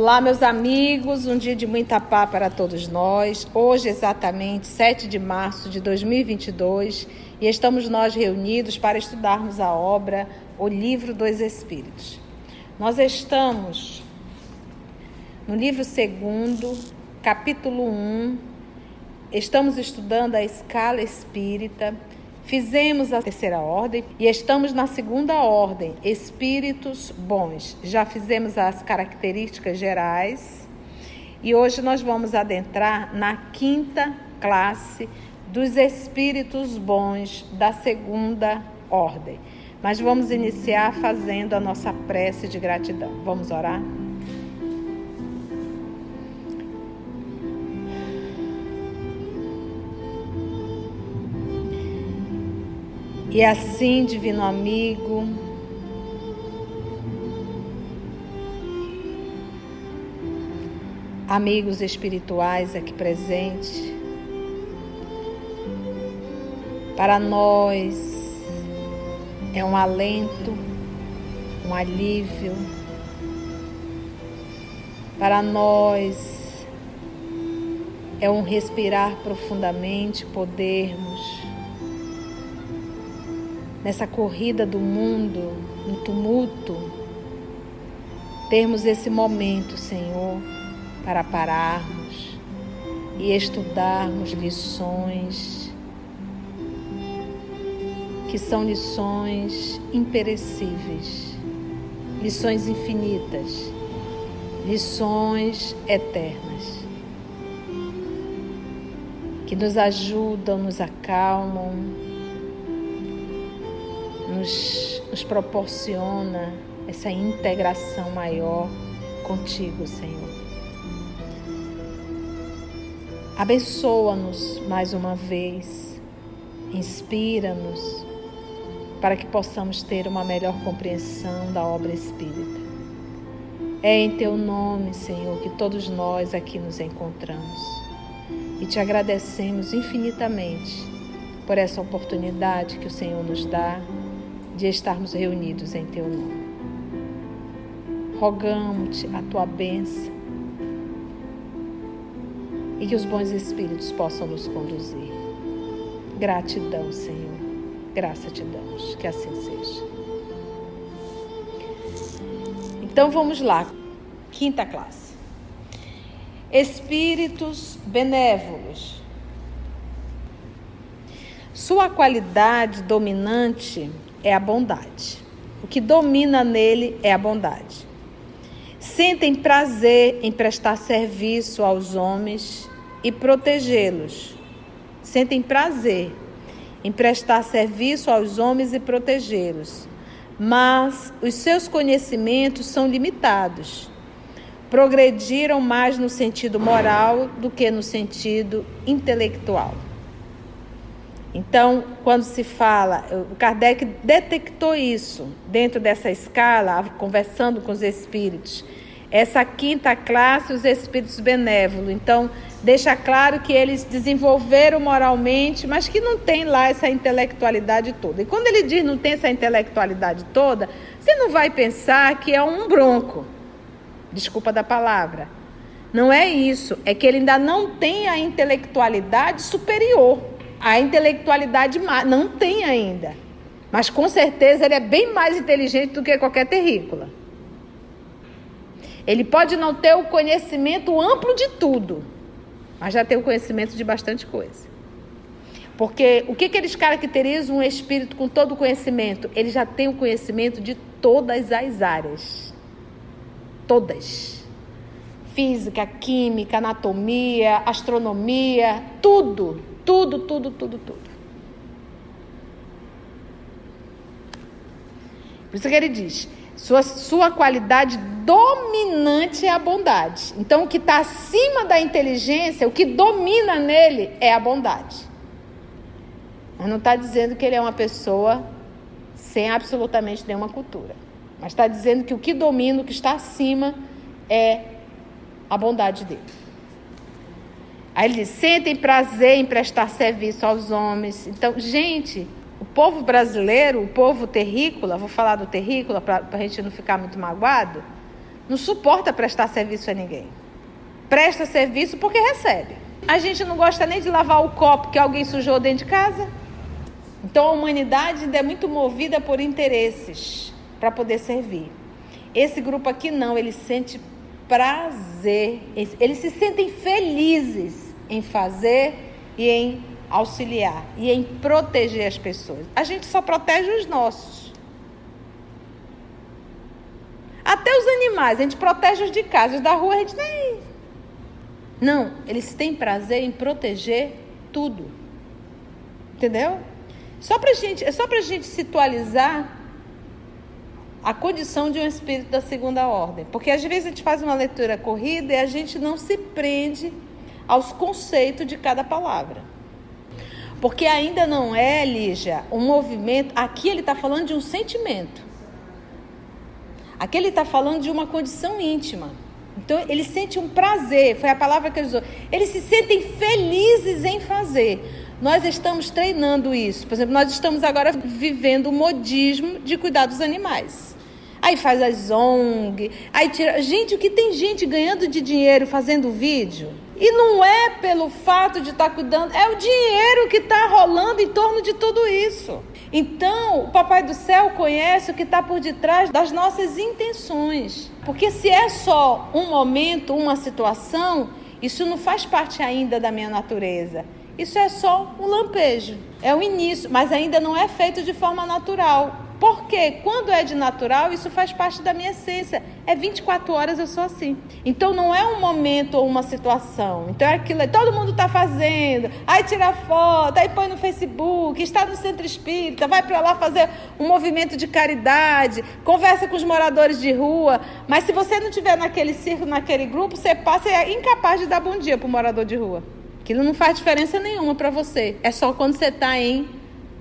Olá, meus amigos, um dia de muita paz para todos nós. Hoje, exatamente 7 de março de 2022, e estamos nós reunidos para estudarmos a obra O Livro dos Espíritos. Nós estamos no livro 2, capítulo 1, estamos estudando a escala espírita Fizemos a terceira ordem e estamos na segunda ordem, espíritos bons. Já fizemos as características gerais e hoje nós vamos adentrar na quinta classe dos espíritos bons da segunda ordem. Mas vamos iniciar fazendo a nossa prece de gratidão. Vamos orar? E assim, divino amigo, amigos espirituais aqui presentes, para nós é um alento, um alívio, para nós é um respirar profundamente, podermos nessa corrida do mundo, no tumulto, termos esse momento, Senhor, para pararmos e estudarmos lições que são lições imperecíveis, lições infinitas, lições eternas, que nos ajudam, nos acalmam, nos, nos proporciona essa integração maior contigo, Senhor. Abençoa-nos mais uma vez, inspira-nos para que possamos ter uma melhor compreensão da obra espírita. É em teu nome, Senhor, que todos nós aqui nos encontramos e te agradecemos infinitamente por essa oportunidade que o Senhor nos dá de estarmos reunidos em Teu nome. Rogamos-te a Tua bênção e que os bons Espíritos possam nos conduzir. Gratidão, Senhor. Graça te damos. Que assim seja. Então vamos lá. Quinta classe. Espíritos benévolos. Sua qualidade dominante é a bondade. O que domina nele é a bondade. Sentem prazer em prestar serviço aos homens e protegê-los. Sentem prazer em prestar serviço aos homens e protegê-los. Mas os seus conhecimentos são limitados. Progrediram mais no sentido moral do que no sentido intelectual. Então, quando se fala, o Kardec detectou isso dentro dessa escala, conversando com os espíritos. Essa quinta classe, os espíritos benévolos. Então, deixa claro que eles desenvolveram moralmente, mas que não tem lá essa intelectualidade toda. E quando ele diz não tem essa intelectualidade toda, você não vai pensar que é um bronco. Desculpa da palavra. Não é isso. É que ele ainda não tem a intelectualidade superior a intelectualidade não tem ainda. Mas com certeza ele é bem mais inteligente do que qualquer terrícola. Ele pode não ter o conhecimento amplo de tudo, mas já tem o conhecimento de bastante coisa. Porque o que, que eles caracterizam um espírito com todo o conhecimento? Ele já tem o conhecimento de todas as áreas. Todas. Física, química, anatomia, astronomia, tudo tudo, tudo, tudo, tudo. Por isso que ele diz: sua, sua qualidade dominante é a bondade. Então, o que está acima da inteligência, o que domina nele é a bondade. Mas não está dizendo que ele é uma pessoa sem absolutamente nenhuma cultura. Mas está dizendo que o que domina, o que está acima, é a bondade dele. Aí ele diz: sentem prazer em prestar serviço aos homens. Então, gente, o povo brasileiro, o povo terrícola, vou falar do terrícola para a gente não ficar muito magoado. não suporta prestar serviço a ninguém. Presta serviço porque recebe. A gente não gosta nem de lavar o copo que alguém sujou dentro de casa. Então a humanidade ainda é muito movida por interesses para poder servir. Esse grupo aqui não, ele sente prazer, eles se sentem felizes em fazer e em auxiliar e em proteger as pessoas. A gente só protege os nossos. Até os animais, a gente protege os de casa, os da rua a gente nem. Não, eles têm prazer em proteger tudo. Entendeu? Só pra gente, é só pra gente situalizar a condição de um espírito da segunda ordem. Porque às vezes a gente faz uma leitura corrida e a gente não se prende aos conceitos de cada palavra. Porque ainda não é, Lígia, um movimento. Aqui ele está falando de um sentimento. Aqui ele está falando de uma condição íntima. Então ele sente um prazer, foi a palavra que ele usou. Eles se sentem felizes em fazer. Nós estamos treinando isso. Por exemplo, nós estamos agora vivendo o modismo de cuidar dos animais. Aí faz as ONG, aí tira. Gente, o que tem gente ganhando de dinheiro fazendo vídeo? E não é pelo fato de estar tá cuidando, é o dinheiro que está rolando em torno de tudo isso. Então, o Papai do Céu conhece o que está por detrás das nossas intenções. Porque se é só um momento, uma situação, isso não faz parte ainda da minha natureza. Isso é só um lampejo, é o início, mas ainda não é feito de forma natural. Porque quando é de natural, isso faz parte da minha essência. É 24 horas eu sou assim. Então não é um momento ou uma situação. Então é aquilo, todo mundo está fazendo. Aí tira foto, aí põe no Facebook, está no centro espírita, vai para lá fazer um movimento de caridade, conversa com os moradores de rua. Mas se você não estiver naquele círculo, naquele grupo, você passa e é incapaz de dar bom dia para o morador de rua. Aquilo não faz diferença nenhuma para você. É só quando você está em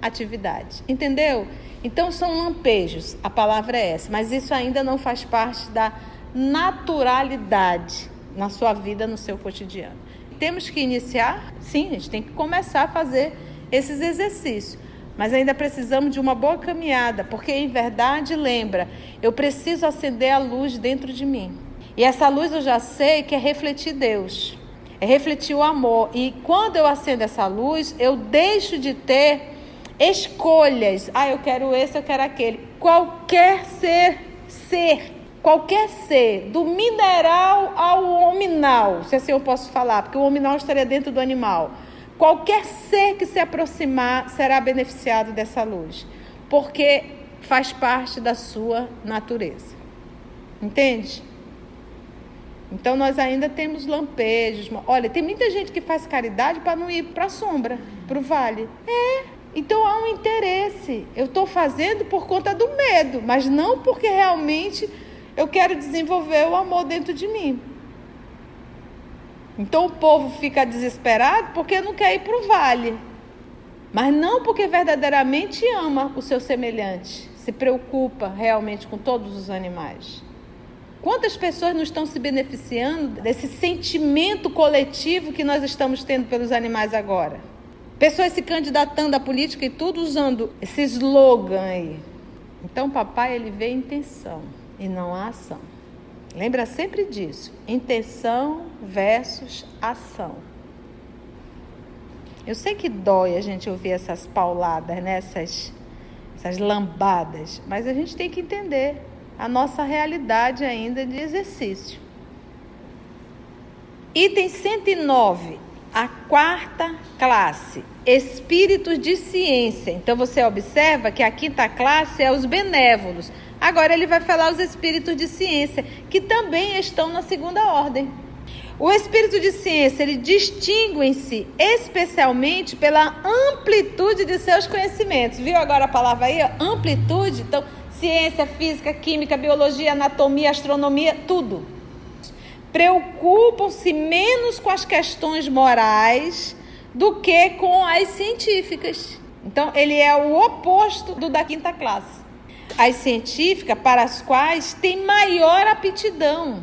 atividade. Entendeu? Então são lampejos, a palavra é essa, mas isso ainda não faz parte da naturalidade na sua vida, no seu cotidiano. Temos que iniciar? Sim, a gente tem que começar a fazer esses exercícios. Mas ainda precisamos de uma boa caminhada, porque em verdade, lembra, eu preciso acender a luz dentro de mim. E essa luz eu já sei que é refletir Deus, é refletir o amor. E quando eu acendo essa luz, eu deixo de ter escolhas. Ah, eu quero esse, eu quero aquele. Qualquer ser, ser, qualquer ser, do mineral ao hominal, se assim eu posso falar, porque o hominal estaria dentro do animal. Qualquer ser que se aproximar será beneficiado dessa luz, porque faz parte da sua natureza. Entende? Então nós ainda temos lampejos. Olha, tem muita gente que faz caridade para não ir para a sombra, para o vale. É, então há um interesse. Eu estou fazendo por conta do medo, mas não porque realmente eu quero desenvolver o amor dentro de mim. Então o povo fica desesperado porque não quer ir para o vale, mas não porque verdadeiramente ama o seu semelhante, se preocupa realmente com todos os animais. Quantas pessoas não estão se beneficiando desse sentimento coletivo que nós estamos tendo pelos animais agora? Pessoas se candidatando à política e tudo usando esse slogan aí. Então, papai, ele vê intenção e não a ação. Lembra sempre disso. Intenção versus ação. Eu sei que dói a gente ouvir essas pauladas, né? essas, essas lambadas, mas a gente tem que entender a nossa realidade ainda de exercício. Item 109 a quarta classe, espíritos de ciência. Então você observa que a quinta classe é os benévolos. Agora ele vai falar os espíritos de ciência, que também estão na segunda ordem. O espírito de ciência, ele distingue-se especialmente pela amplitude de seus conhecimentos. Viu agora a palavra aí? Amplitude? Então, ciência, física, química, biologia, anatomia, astronomia, tudo preocupam-se menos com as questões morais do que com as científicas. Então, ele é o oposto do da quinta classe. As científicas, para as quais tem maior aptidão.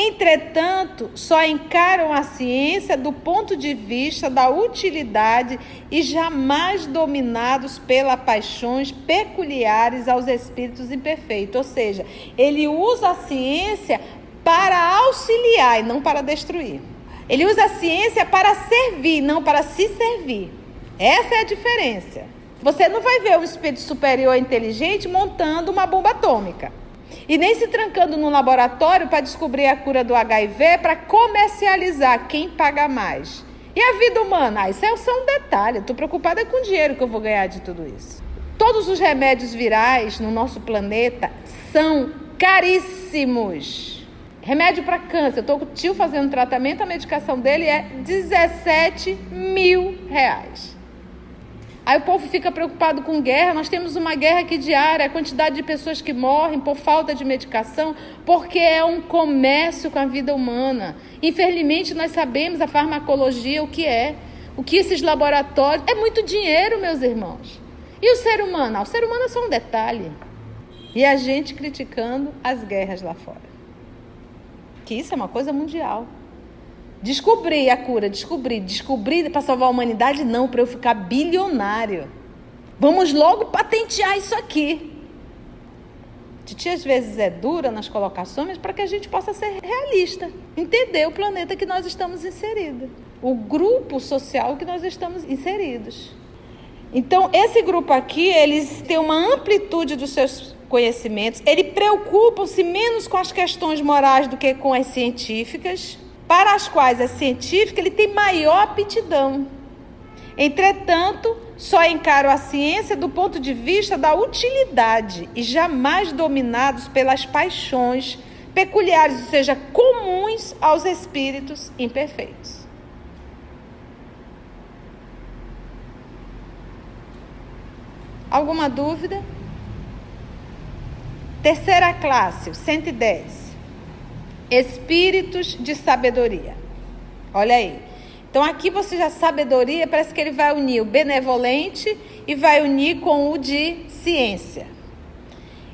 Entretanto, só encaram a ciência do ponto de vista da utilidade e jamais dominados pelas paixões peculiares aos espíritos imperfeitos. Ou seja, ele usa a ciência para auxiliar e não para destruir. Ele usa a ciência para servir, não para se servir. Essa é a diferença. Você não vai ver um espírito superior inteligente montando uma bomba atômica. E nem se trancando no laboratório para descobrir a cura do HIV para comercializar quem paga mais. E a vida humana? Ah, isso é só um detalhe. Estou preocupada com o dinheiro que eu vou ganhar de tudo isso. Todos os remédios virais no nosso planeta são caríssimos. Remédio para câncer. Eu estou com o tio fazendo tratamento, a medicação dele é 17 mil reais. Aí o povo fica preocupado com guerra. Nós temos uma guerra aqui diária, a quantidade de pessoas que morrem por falta de medicação, porque é um comércio com a vida humana. Infelizmente, nós sabemos a farmacologia, o que é. O que esses laboratórios. É muito dinheiro, meus irmãos. E o ser humano? Ah, o ser humano é só um detalhe. E a gente criticando as guerras lá fora. Que isso é uma coisa mundial. Descobrir a cura, descobrir, descobrir para salvar a humanidade, não, para eu ficar bilionário. Vamos logo patentear isso aqui. Titi às vezes é dura nas colocações para que a gente possa ser realista, entender o planeta que nós estamos inseridos, o grupo social que nós estamos inseridos. Então, esse grupo aqui, eles têm uma amplitude dos seus conhecimentos, eles preocupam-se menos com as questões morais do que com as científicas para as quais a é científica ele tem maior aptidão. Entretanto, só encaram a ciência do ponto de vista da utilidade e jamais dominados pelas paixões peculiares, ou seja, comuns aos espíritos imperfeitos. Alguma dúvida? Terceira classe, 110 espíritos de sabedoria. Olha aí. Então aqui você já sabedoria, parece que ele vai unir o benevolente e vai unir com o de ciência.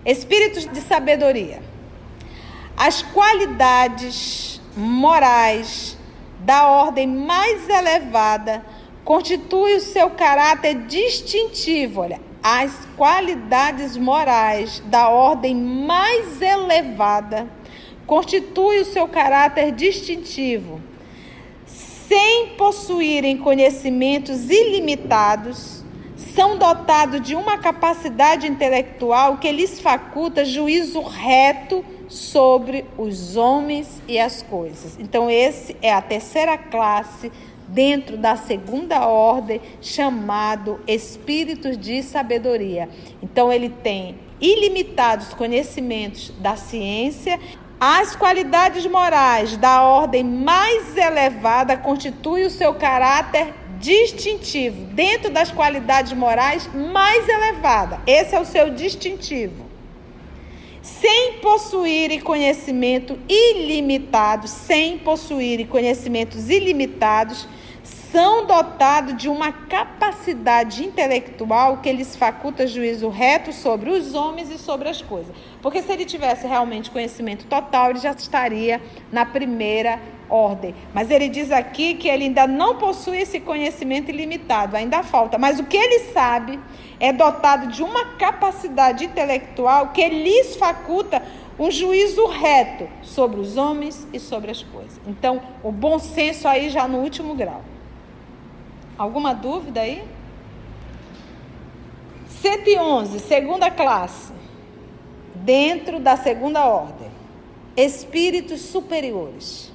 Espíritos de sabedoria. As qualidades morais da ordem mais elevada constituem o seu caráter distintivo. Olha, as qualidades morais da ordem mais elevada constitui o seu caráter distintivo. Sem possuírem conhecimentos ilimitados, são dotados de uma capacidade intelectual que lhes faculta juízo reto sobre os homens e as coisas. Então, esse é a terceira classe dentro da segunda ordem, chamado espíritos de sabedoria. Então, ele tem ilimitados conhecimentos da ciência as qualidades morais da ordem mais elevada constituem o seu caráter distintivo. Dentro das qualidades morais mais elevada, esse é o seu distintivo. Sem possuírem conhecimento ilimitado, sem possuírem conhecimentos ilimitados, são dotados de uma capacidade intelectual que lhes faculta juízo reto sobre os homens e sobre as coisas. Porque se ele tivesse realmente conhecimento total, ele já estaria na primeira ordem. Mas ele diz aqui que ele ainda não possui esse conhecimento ilimitado, ainda falta. Mas o que ele sabe é dotado de uma capacidade intelectual que lhes faculta um juízo reto sobre os homens e sobre as coisas. Então, o bom senso aí já no último grau. Alguma dúvida aí? 111, segunda classe. Dentro da segunda ordem. Espíritos superiores.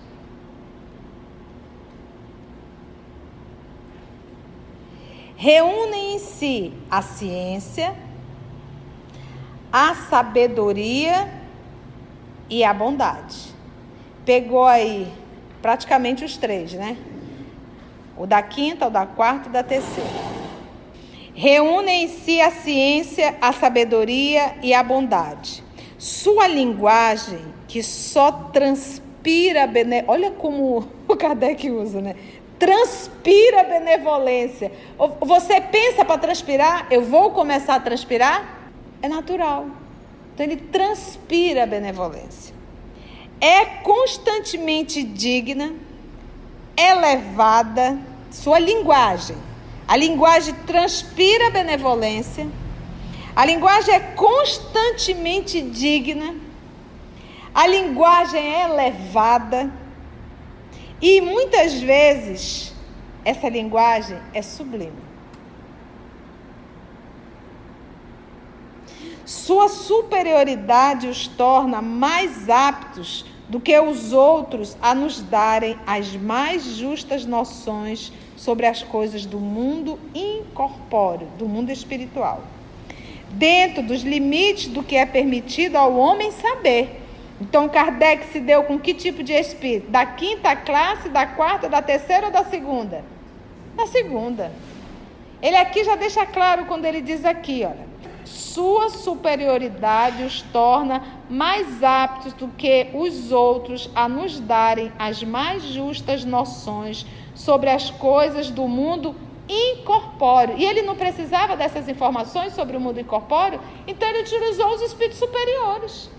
Reúnem em si a ciência, a sabedoria e a bondade. Pegou aí praticamente os três, né? O da quinta, o da quarta e da terceira. Reúne em si a ciência, a sabedoria e a bondade. Sua linguagem, que só transpira benevolência. Olha como o Kardec usa, né? Transpira benevolência. Você pensa para transpirar? Eu vou começar a transpirar? É natural. Então ele transpira benevolência é constantemente digna, elevada, sua linguagem. A linguagem transpira benevolência. A linguagem é constantemente digna. A linguagem é elevada. E muitas vezes essa linguagem é sublime. Sua superioridade os torna mais aptos do que os outros a nos darem as mais justas noções sobre as coisas do mundo incorpóreo, do mundo espiritual, dentro dos limites do que é permitido ao homem saber. Então, Kardec se deu com que tipo de espírito? Da quinta classe, da quarta, da terceira ou da segunda? Da segunda. Ele aqui já deixa claro quando ele diz aqui, olha, sua superioridade os torna mais aptos do que os outros a nos darem as mais justas noções sobre as coisas do mundo incorpóreo. E ele não precisava dessas informações sobre o mundo incorpóreo, então ele utilizou os espíritos superiores.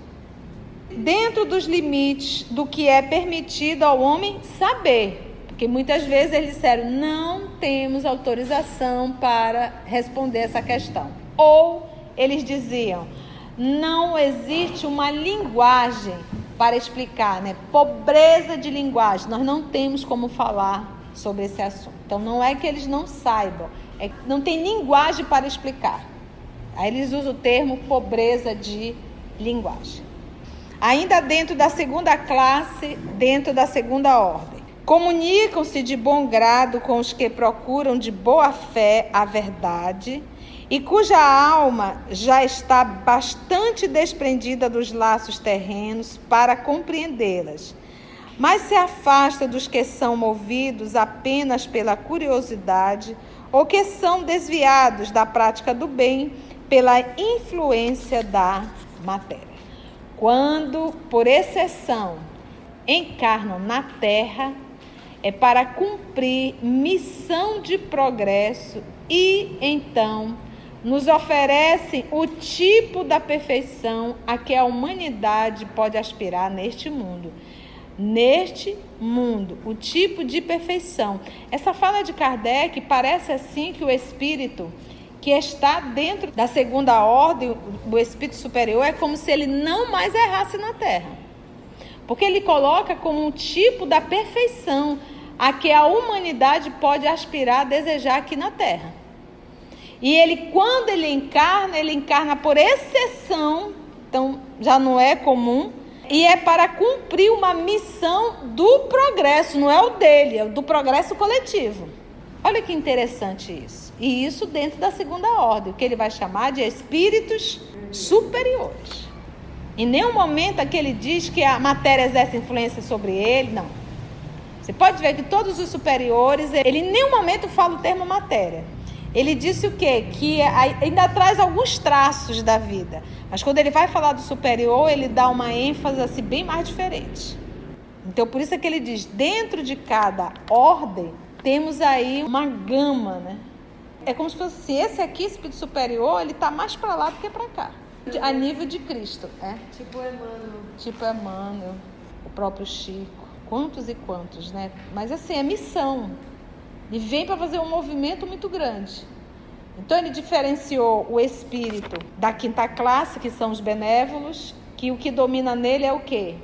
Dentro dos limites do que é permitido ao homem saber. Porque muitas vezes eles disseram: não temos autorização para responder essa questão. Ou eles diziam: não existe uma linguagem para explicar, né? Pobreza de linguagem. Nós não temos como falar sobre esse assunto. Então não é que eles não saibam, é que não tem linguagem para explicar. Aí eles usam o termo pobreza de linguagem. Ainda dentro da segunda classe, dentro da segunda ordem. Comunicam-se de bom grado com os que procuram de boa fé a verdade e cuja alma já está bastante desprendida dos laços terrenos para compreendê-las, mas se afasta dos que são movidos apenas pela curiosidade ou que são desviados da prática do bem pela influência da matéria. Quando, por exceção, encarnam na Terra, é para cumprir missão de progresso e então nos oferecem o tipo da perfeição a que a humanidade pode aspirar neste mundo. Neste mundo, o tipo de perfeição. Essa fala de Kardec parece assim que o espírito que está dentro da segunda ordem, o espírito superior, é como se ele não mais errasse na terra. Porque ele coloca como um tipo da perfeição a que a humanidade pode aspirar, desejar aqui na terra. E ele, quando ele encarna, ele encarna por exceção, então já não é comum, e é para cumprir uma missão do progresso, não é o dele, é o do progresso coletivo. Olha que interessante isso. E isso dentro da segunda ordem, o que ele vai chamar de espíritos superiores. Em nenhum momento aqui ele diz que a matéria exerce influência sobre ele, não. Você pode ver que todos os superiores, ele em nenhum momento fala o termo matéria. Ele disse o quê? Que ainda traz alguns traços da vida. Mas quando ele vai falar do superior, ele dá uma ênfase assim, bem mais diferente. Então, por isso é que ele diz: dentro de cada ordem, temos aí uma gama, né? É como se fosse esse aqui, espírito superior, ele está mais para lá do que para cá. A nível de Cristo, é? Tipo Emmanuel. Tipo Emmanuel, o próprio Chico. Quantos e quantos, né? Mas assim, é missão. E vem para fazer um movimento muito grande. Então ele diferenciou o espírito da quinta classe, que são os benévolos, que o que domina nele é o quê?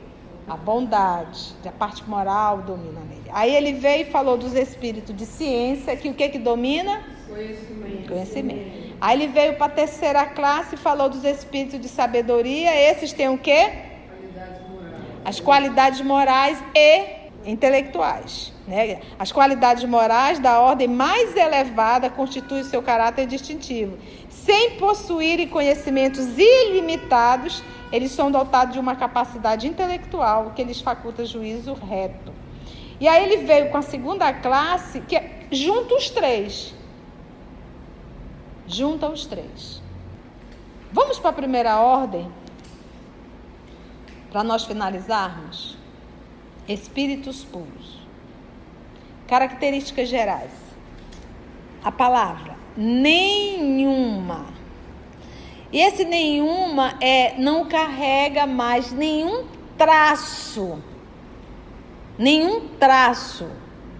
A bondade, a parte moral domina nele. Aí ele veio e falou dos espíritos de ciência, que o que que domina? Conhecimento. Conhecimento. Aí ele veio para a terceira classe e falou dos espíritos de sabedoria. Esses têm o quê? Qualidades morais. As qualidades morais e intelectuais. Né? As qualidades morais da ordem mais elevada constituem seu caráter distintivo. Sem possuírem conhecimentos ilimitados, eles são dotados de uma capacidade intelectual que lhes faculta juízo reto. E aí ele veio com a segunda classe, que é, junta os três. Junta os três. Vamos para a primeira ordem? Para nós finalizarmos? Espíritos puros. Características gerais. A palavra nenhuma. E esse nenhuma é não carrega mais nenhum traço, nenhum traço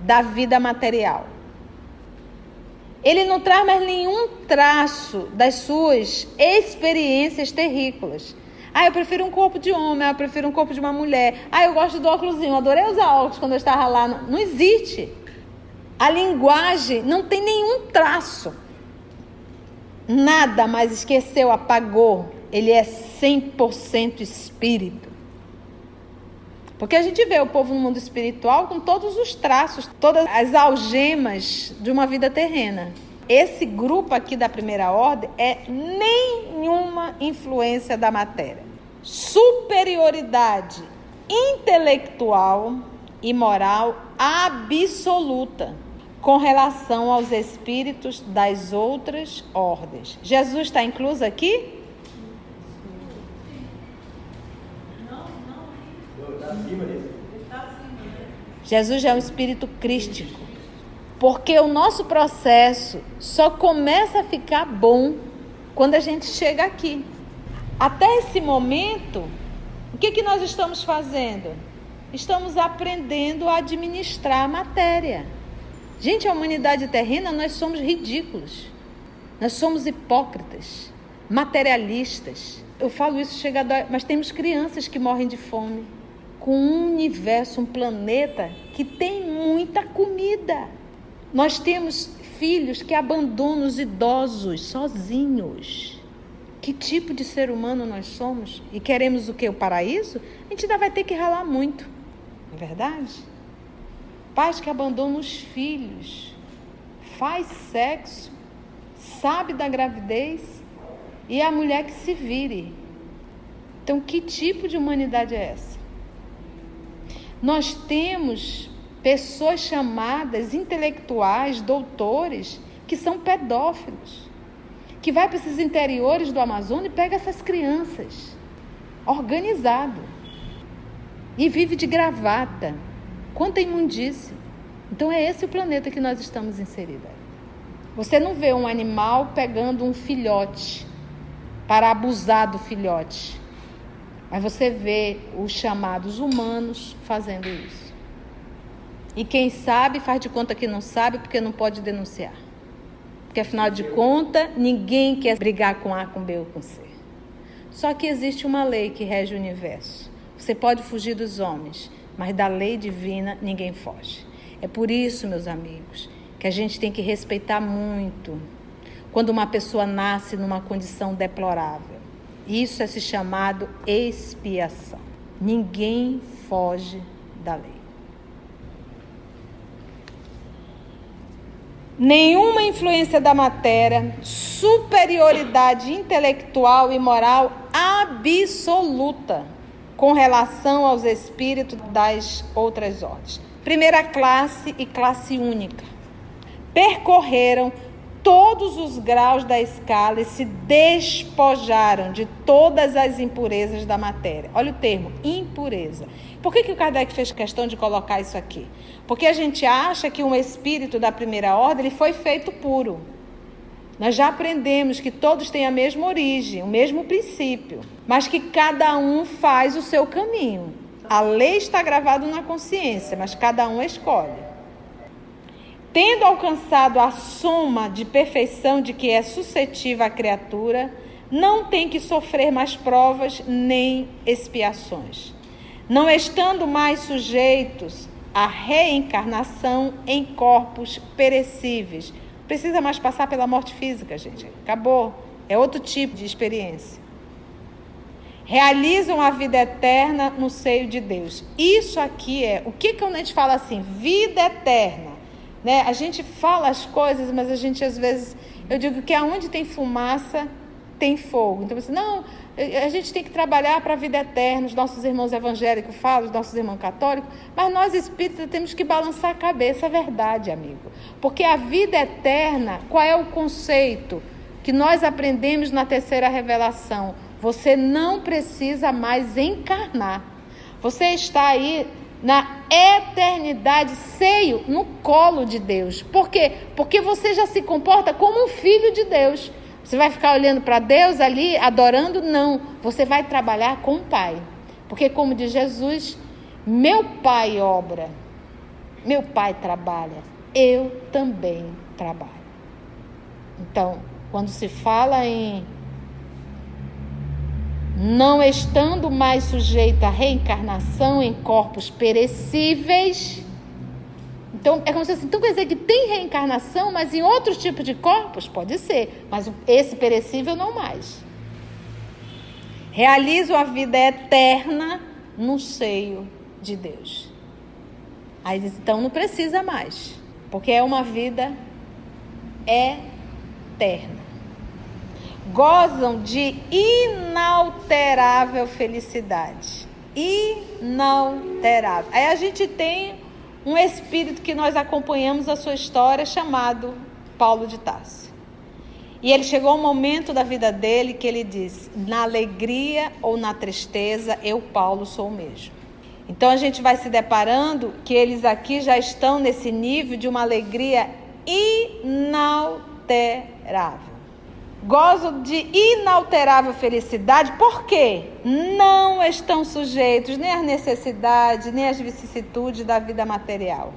da vida material. Ele não traz mais nenhum traço das suas experiências terrícolas. Ah, eu prefiro um corpo de homem, ah, eu prefiro um corpo de uma mulher. Ah, eu gosto do óculosinho, adorei usar óculos quando eu estava lá. Não existe. A linguagem não tem nenhum traço. Nada mais esqueceu, apagou. Ele é 100% espírito. Porque a gente vê o povo no mundo espiritual com todos os traços, todas as algemas de uma vida terrena. Esse grupo aqui da primeira ordem é nenhuma influência da matéria. Superioridade intelectual e moral absoluta com relação aos espíritos das outras ordens. Jesus está incluso aqui? Jesus já é um espírito crístico. Porque o nosso processo só começa a ficar bom quando a gente chega aqui. Até esse momento, o que, que nós estamos fazendo? Estamos aprendendo a administrar a matéria. Gente, a humanidade terrena, nós somos ridículos. Nós somos hipócritas, materialistas. Eu falo isso chega a mas temos crianças que morrem de fome com um universo, um planeta que tem muita comida. Nós temos filhos que abandonam os idosos sozinhos. Que tipo de ser humano nós somos? E queremos o que? O paraíso? A gente ainda vai ter que ralar muito. Não é verdade? Pais que abandonam os filhos, faz sexo, sabe da gravidez e é a mulher que se vire. Então, que tipo de humanidade é essa? Nós temos pessoas chamadas intelectuais, doutores, que são pedófilos, que vai para esses interiores do Amazonas e pega essas crianças, organizado, e vive de gravata. Quanta imundície. Então é esse o planeta que nós estamos inseridos. Você não vê um animal pegando um filhote para abusar do filhote. Mas você vê os chamados humanos fazendo isso. E quem sabe faz de conta que não sabe porque não pode denunciar. Porque afinal de contas, ninguém quer brigar com A, com B ou com C. Só que existe uma lei que rege o universo. Você pode fugir dos homens, mas da lei divina ninguém foge. É por isso, meus amigos, que a gente tem que respeitar muito quando uma pessoa nasce numa condição deplorável. Isso é se chamado expiação. Ninguém foge da lei. Nenhuma influência da matéria, superioridade intelectual e moral absoluta com relação aos espíritos das outras ordens. Primeira classe e classe única. Percorreram todos os graus da escala e se despojaram de todas as impurezas da matéria. Olha o termo, impureza. Por que, que o Kardec fez questão de colocar isso aqui? Porque a gente acha que um espírito da primeira ordem ele foi feito puro. Nós já aprendemos que todos têm a mesma origem, o mesmo princípio, mas que cada um faz o seu caminho. A lei está gravada na consciência, mas cada um escolhe tendo alcançado a soma de perfeição de que é suscetível a criatura, não tem que sofrer mais provas nem expiações, não estando mais sujeitos à reencarnação em corpos perecíveis. Precisa mais passar pela morte física, gente. Acabou. É outro tipo de experiência. Realizam a vida eterna no seio de Deus. Isso aqui é o que, que a gente fala assim? Vida eterna. Né? A gente fala as coisas, mas a gente às vezes, eu digo que aonde tem fumaça, tem fogo. Então, não, a gente tem que trabalhar para a vida eterna. Os nossos irmãos evangélicos falam, os nossos irmãos católicos, mas nós espíritas temos que balançar a cabeça, é verdade, amigo. Porque a vida eterna, qual é o conceito que nós aprendemos na terceira revelação? Você não precisa mais encarnar. Você está aí na eternidade, seio no colo de Deus. Por quê? Porque você já se comporta como um filho de Deus. Você vai ficar olhando para Deus ali, adorando? Não. Você vai trabalhar com o Pai. Porque, como diz Jesus, meu pai obra, meu pai trabalha, eu também trabalho. Então, quando se fala em não estando mais sujeito à reencarnação em corpos perecíveis, então, é como se assim, então quer dizer que tem reencarnação, mas em outros tipos de corpos? Pode ser, mas esse perecível não mais. Realizo a vida eterna no seio de Deus. Aí então não precisa mais, porque é uma vida eterna. Gozam de inalterável felicidade. Inalterável. Aí a gente tem um espírito que nós acompanhamos a sua história chamado Paulo de Tarso. E ele chegou um momento da vida dele que ele diz: na alegria ou na tristeza, eu, Paulo, sou o mesmo. Então a gente vai se deparando que eles aqui já estão nesse nível de uma alegria inalterável gozam de inalterável felicidade, porque não estão sujeitos nem às necessidades, nem às vicissitudes da vida material.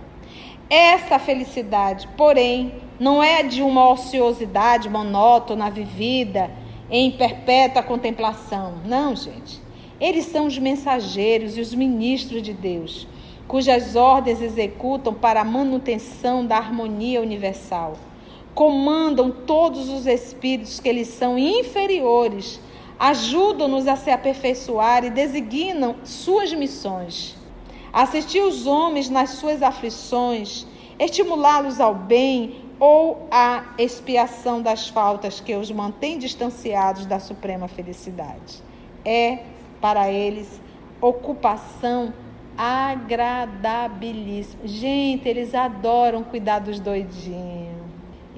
Essa felicidade, porém, não é de uma ociosidade monótona vivida em perpétua contemplação. Não, gente. Eles são os mensageiros e os ministros de Deus, cujas ordens executam para a manutenção da harmonia universal comandam todos os espíritos que eles são inferiores, ajudam-nos a se aperfeiçoar e designam suas missões. Assistir os homens nas suas aflições, estimulá-los ao bem ou à expiação das faltas que os mantém distanciados da suprema felicidade. É, para eles, ocupação agradabilíssima. Gente, eles adoram cuidar dos doidinhos.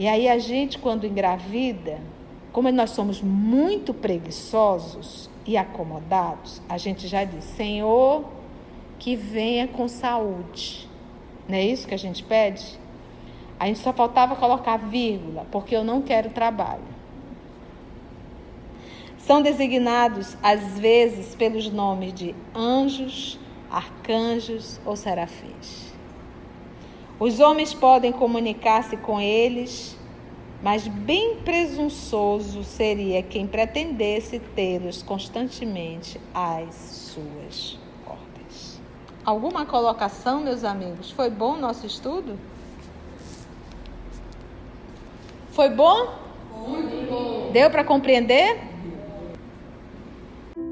E aí a gente, quando engravida, como nós somos muito preguiçosos e acomodados, a gente já diz: Senhor, que venha com saúde. Não é isso que a gente pede? A gente só faltava colocar vírgula, porque eu não quero trabalho. São designados, às vezes, pelos nomes de anjos, arcanjos ou serafins. Os homens podem comunicar-se com eles, mas bem presunçoso seria quem pretendesse tê-los constantemente às suas ordens. Alguma colocação, meus amigos? Foi bom o nosso estudo? Foi bom? Muito bom. Deu para compreender?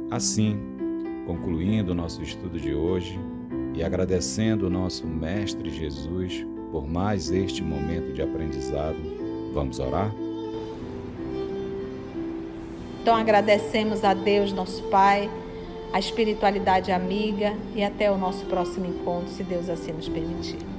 Assim, concluindo o nosso estudo de hoje, e agradecendo o nosso Mestre Jesus por mais este momento de aprendizado, vamos orar? Então agradecemos a Deus, nosso Pai, a espiritualidade amiga e até o nosso próximo encontro, se Deus assim nos permitir.